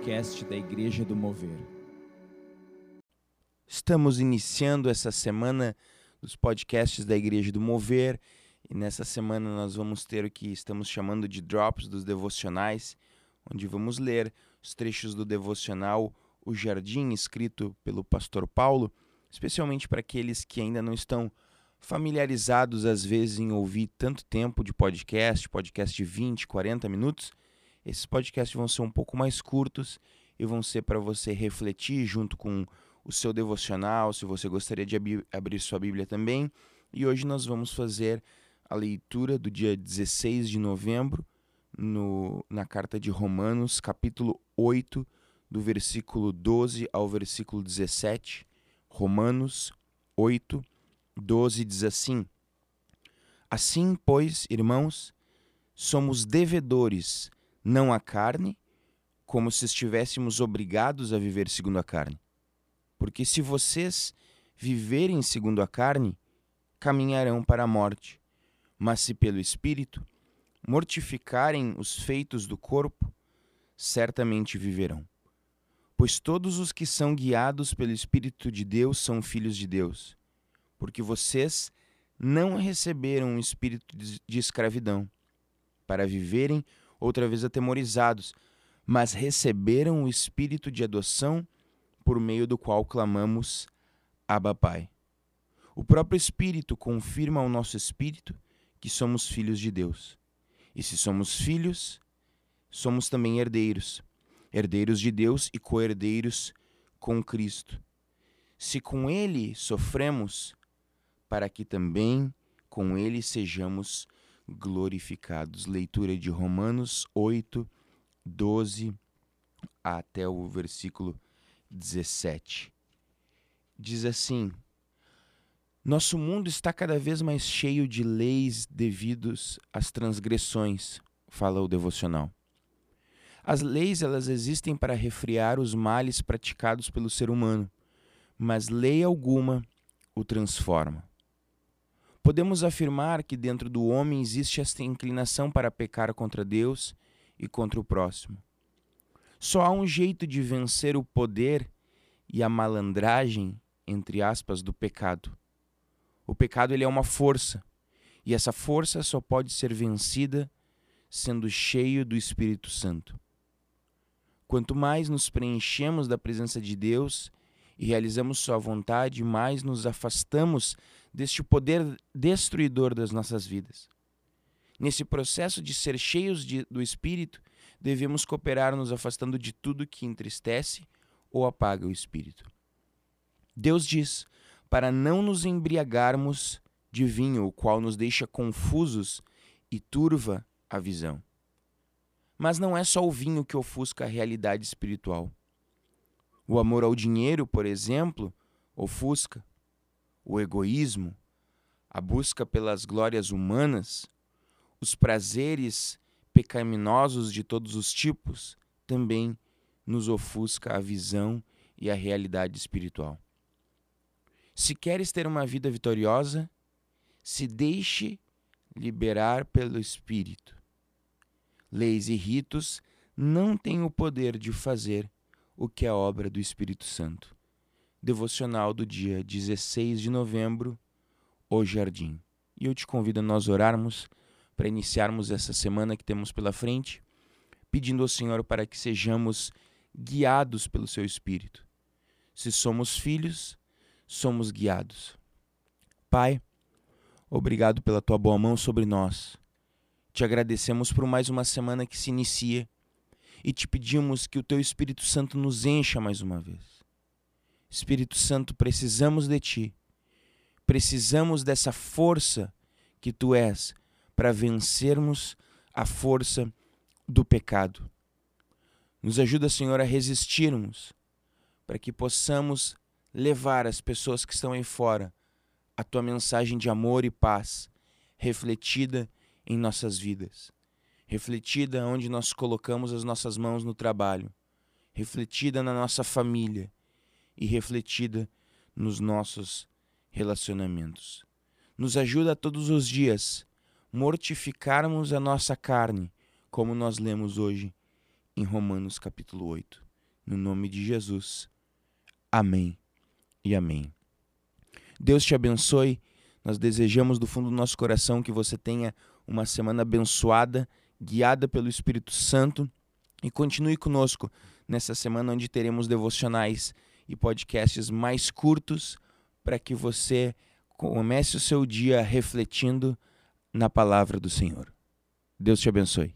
podcast da Igreja do Mover. Estamos iniciando essa semana dos podcasts da Igreja do Mover e nessa semana nós vamos ter o que estamos chamando de drops dos devocionais, onde vamos ler os trechos do devocional O Jardim, escrito pelo pastor Paulo, especialmente para aqueles que ainda não estão familiarizados às vezes em ouvir tanto tempo de podcast, podcast de 20, 40 minutos. Esses podcasts vão ser um pouco mais curtos e vão ser para você refletir junto com o seu devocional, se você gostaria de ab abrir sua Bíblia também. E hoje nós vamos fazer a leitura do dia 16 de novembro, no, na carta de Romanos, capítulo 8, do versículo 12 ao versículo 17. Romanos 8, 12 diz assim: Assim, pois, irmãos, somos devedores não à carne, como se estivéssemos obrigados a viver segundo a carne. Porque se vocês viverem segundo a carne, caminharão para a morte. Mas se pelo Espírito mortificarem os feitos do corpo, certamente viverão. Pois todos os que são guiados pelo Espírito de Deus são filhos de Deus. Porque vocês não receberam um espírito de escravidão, para viverem outra vez atemorizados, mas receberam o espírito de adoção por meio do qual clamamos Abba Pai. O próprio Espírito confirma ao nosso espírito que somos filhos de Deus. E se somos filhos, somos também herdeiros, herdeiros de Deus e co-herdeiros com Cristo. Se com Ele sofremos, para que também com Ele sejamos glorificados. Leitura de Romanos 8, 12 até o versículo 17. Diz assim: Nosso mundo está cada vez mais cheio de leis devidos às transgressões, fala o devocional. As leis elas existem para refrear os males praticados pelo ser humano, mas lei alguma o transforma. Podemos afirmar que dentro do homem existe esta inclinação para pecar contra Deus e contra o próximo. Só há um jeito de vencer o poder e a malandragem, entre aspas, do pecado. O pecado ele é uma força, e essa força só pode ser vencida sendo cheio do Espírito Santo. Quanto mais nos preenchemos da presença de Deus e realizamos Sua vontade, mais nos afastamos deste poder destruidor das nossas vidas. Nesse processo de ser cheios de, do Espírito, devemos cooperar nos afastando de tudo que entristece ou apaga o Espírito. Deus diz para não nos embriagarmos de vinho, o qual nos deixa confusos e turva a visão. Mas não é só o vinho que ofusca a realidade espiritual. O amor ao dinheiro, por exemplo, ofusca o egoísmo, a busca pelas glórias humanas, os prazeres pecaminosos de todos os tipos, também nos ofusca a visão e a realidade espiritual. Se queres ter uma vida vitoriosa, se deixe liberar pelo Espírito. Leis e ritos não têm o poder de fazer o que é obra do Espírito Santo devocional do dia 16 de novembro, O Jardim. E eu te convido a nós orarmos para iniciarmos essa semana que temos pela frente, pedindo ao Senhor para que sejamos guiados pelo seu Espírito. Se somos filhos, somos guiados. Pai, obrigado pela tua boa mão sobre nós. Te agradecemos por mais uma semana que se inicia e te pedimos que o teu Espírito Santo nos encha mais uma vez. Espírito Santo, precisamos de Ti. Precisamos dessa força que Tu és para vencermos a força do pecado. Nos ajuda, Senhor, a resistirmos, para que possamos levar as pessoas que estão aí fora a Tua mensagem de amor e paz, refletida em nossas vidas, refletida onde nós colocamos as nossas mãos no trabalho, refletida na nossa família e refletida nos nossos relacionamentos. Nos ajuda todos os dias mortificarmos a nossa carne, como nós lemos hoje em Romanos capítulo 8. no nome de Jesus. Amém e amém. Deus te abençoe. Nós desejamos do fundo do nosso coração que você tenha uma semana abençoada, guiada pelo Espírito Santo e continue conosco nessa semana onde teremos devocionais e podcasts mais curtos para que você comece o seu dia refletindo na palavra do Senhor. Deus te abençoe.